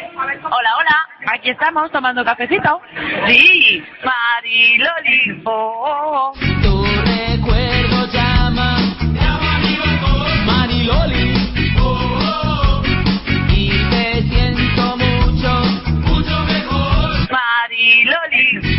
Hola, hola, aquí estamos tomando cafecito. Sí, Mariloli. Oh, oh, oh. Tu recuerdo llama, Mariloli. Y te siento mucho, mucho mejor. Mariloli.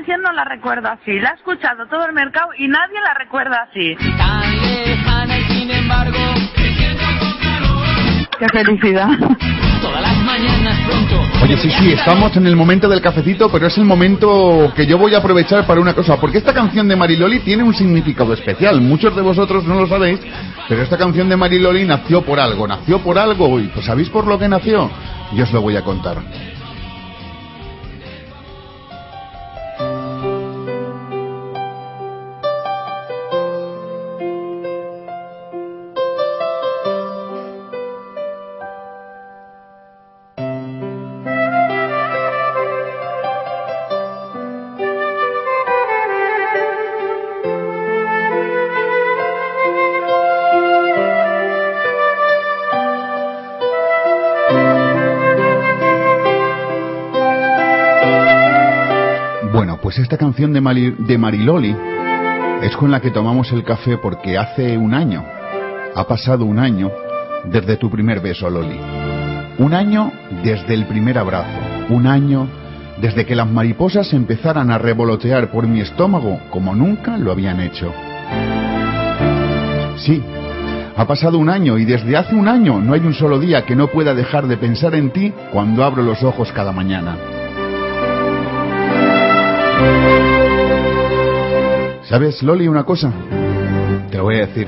Canción no la recuerdo así. La ha escuchado todo el mercado y nadie la recuerda así. Tan lejana y sin embargo. Qué felicidad. Todas las mañanas pronto. Oye, sí, sí, estamos en el momento del cafecito, pero es el momento que yo voy a aprovechar para una cosa, porque esta canción de Mariloli tiene un significado especial. Muchos de vosotros no lo sabéis, pero esta canción de Mariloli nació por algo, nació por algo, y pues ¿sabéis por lo que nació? Yo os lo voy a contar. Pues esta canción de, Mariloli es con la que tomamos el café porque hace un año, ha pasado un año desde tu primer beso, Loli. Un año desde el primer abrazo. Un año desde que las mariposas empezaran a revolotear por mi estómago como nunca lo habían hecho. Sí, ha pasado un año y desde hace un año no hay un solo día que no pueda dejar de pensar en ti cuando abro los ojos cada mañana. ¿Sabes, Loli, una cosa? Te lo voy a decir.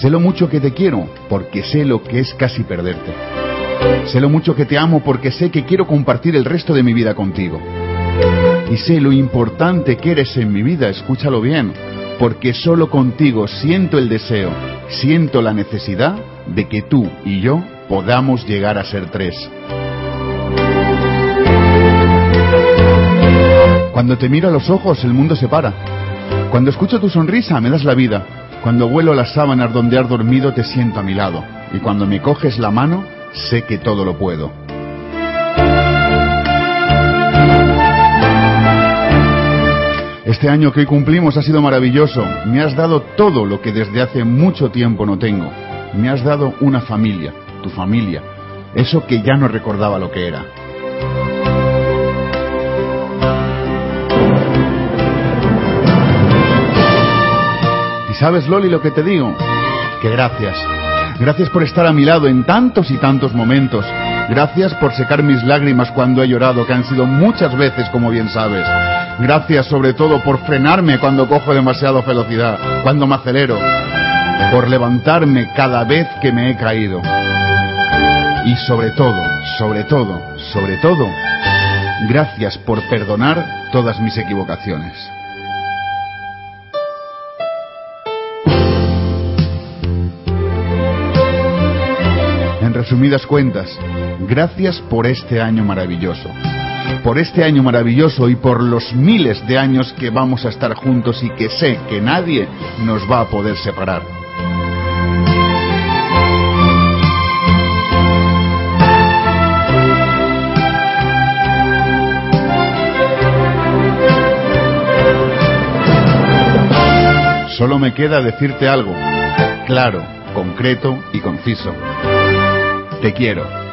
Sé lo mucho que te quiero porque sé lo que es casi perderte. Sé lo mucho que te amo porque sé que quiero compartir el resto de mi vida contigo. Y sé lo importante que eres en mi vida, escúchalo bien, porque solo contigo siento el deseo, siento la necesidad de que tú y yo podamos llegar a ser tres. Cuando te miro a los ojos, el mundo se para. Cuando escucho tu sonrisa, me das la vida. Cuando huelo las sábanas donde has dormido, te siento a mi lado. Y cuando me coges la mano, sé que todo lo puedo. Este año que hoy cumplimos ha sido maravilloso. Me has dado todo lo que desde hace mucho tiempo no tengo. Me has dado una familia, tu familia. Eso que ya no recordaba lo que era. Sabes, Loli, lo que te digo? Que gracias. Gracias por estar a mi lado en tantos y tantos momentos. Gracias por secar mis lágrimas cuando he llorado, que han sido muchas veces, como bien sabes. Gracias sobre todo por frenarme cuando cojo demasiada velocidad, cuando me acelero. Por levantarme cada vez que me he caído. Y sobre todo, sobre todo, sobre todo, gracias por perdonar todas mis equivocaciones. Resumidas cuentas, gracias por este año maravilloso. Por este año maravilloso y por los miles de años que vamos a estar juntos y que sé que nadie nos va a poder separar. Solo me queda decirte algo, claro, concreto y conciso. Te quiero.